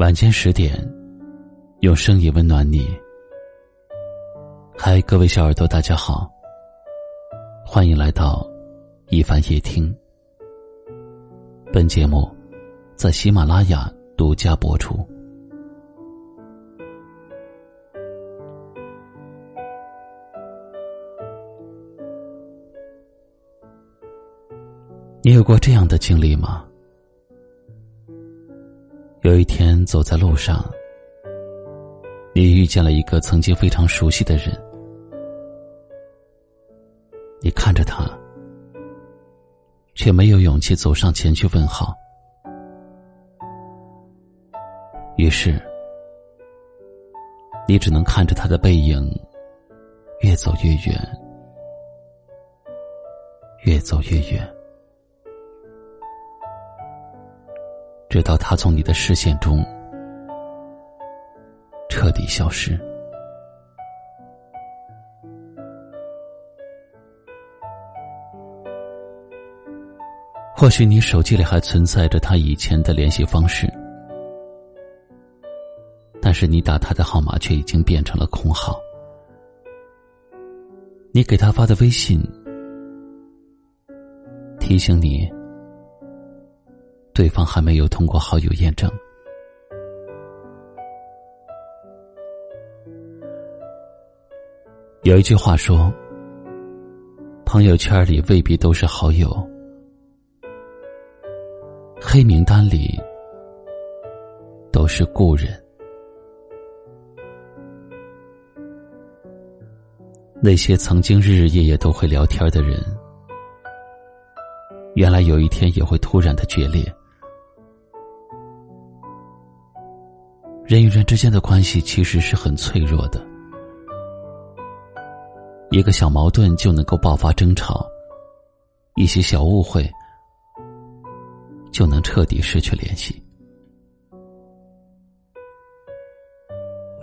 晚间十点，用声音温暖你。嗨，各位小耳朵，大家好，欢迎来到一凡夜听。本节目在喜马拉雅独家播出。你有过这样的经历吗？有一天，走在路上，你遇见了一个曾经非常熟悉的人。你看着他，却没有勇气走上前去问好。于是，你只能看着他的背影越走越远，越走越远。直到他从你的视线中彻底消失。或许你手机里还存在着他以前的联系方式，但是你打他的号码却已经变成了空号。你给他发的微信提醒你。对方还没有通过好友验证。有一句话说：“朋友圈里未必都是好友，黑名单里都是故人。”那些曾经日日夜夜都会聊天的人，原来有一天也会突然的决裂。人与人之间的关系其实是很脆弱的，一个小矛盾就能够爆发争吵，一些小误会就能彻底失去联系，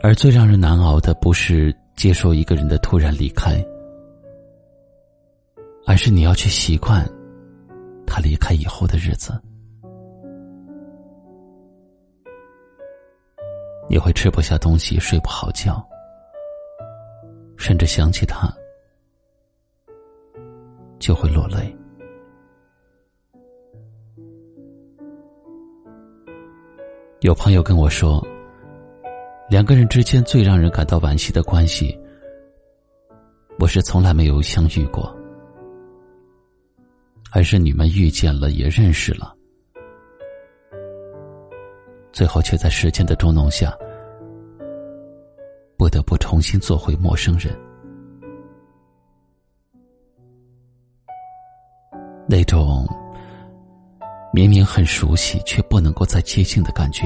而最让人难熬的不是接受一个人的突然离开，而是你要去习惯他离开以后的日子。你会吃不下东西，睡不好觉，甚至想起他就会落泪。有朋友跟我说，两个人之间最让人感到惋惜的关系，不是从来没有相遇过，而是你们遇见了，也认识了。最后却在时间的捉弄下，不得不重新做回陌生人。那种明明很熟悉却不能够再接近的感觉，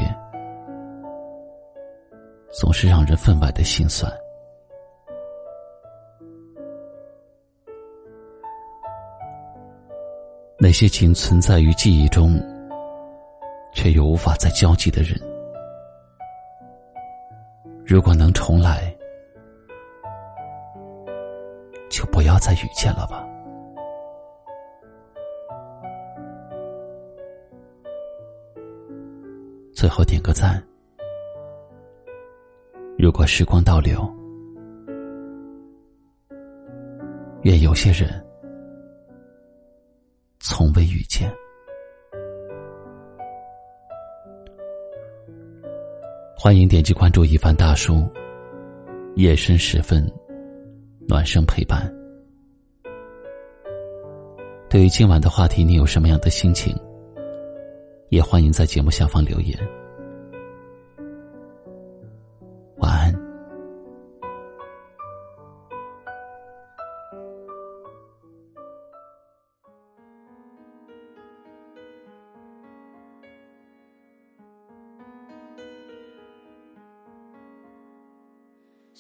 总是让人分外的心酸。那些仅存在于记忆中。却又无法再交集的人，如果能重来，就不要再遇见了吧。最后点个赞。如果时光倒流，愿有些人从未遇见。欢迎点击关注一番大叔。夜深时分，暖声陪伴。对于今晚的话题，你有什么样的心情？也欢迎在节目下方留言。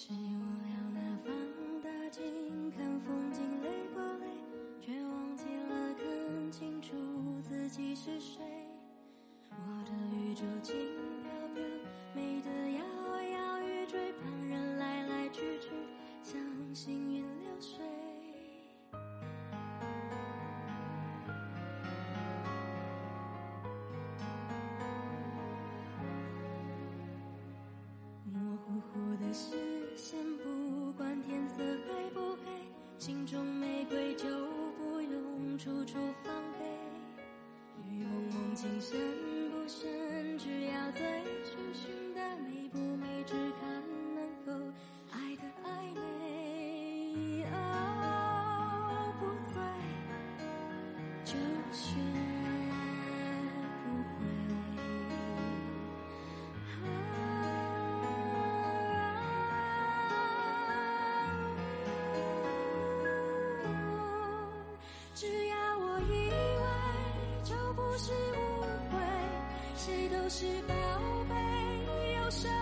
谁无聊拿放大镜看风景，累不累，却忘记了看清楚自己是谁。我的宇宙模糊的视线，不管天色黑不黑，心中玫瑰就不用处处防备，雨蒙蒙，青山。是宝贝，有伤。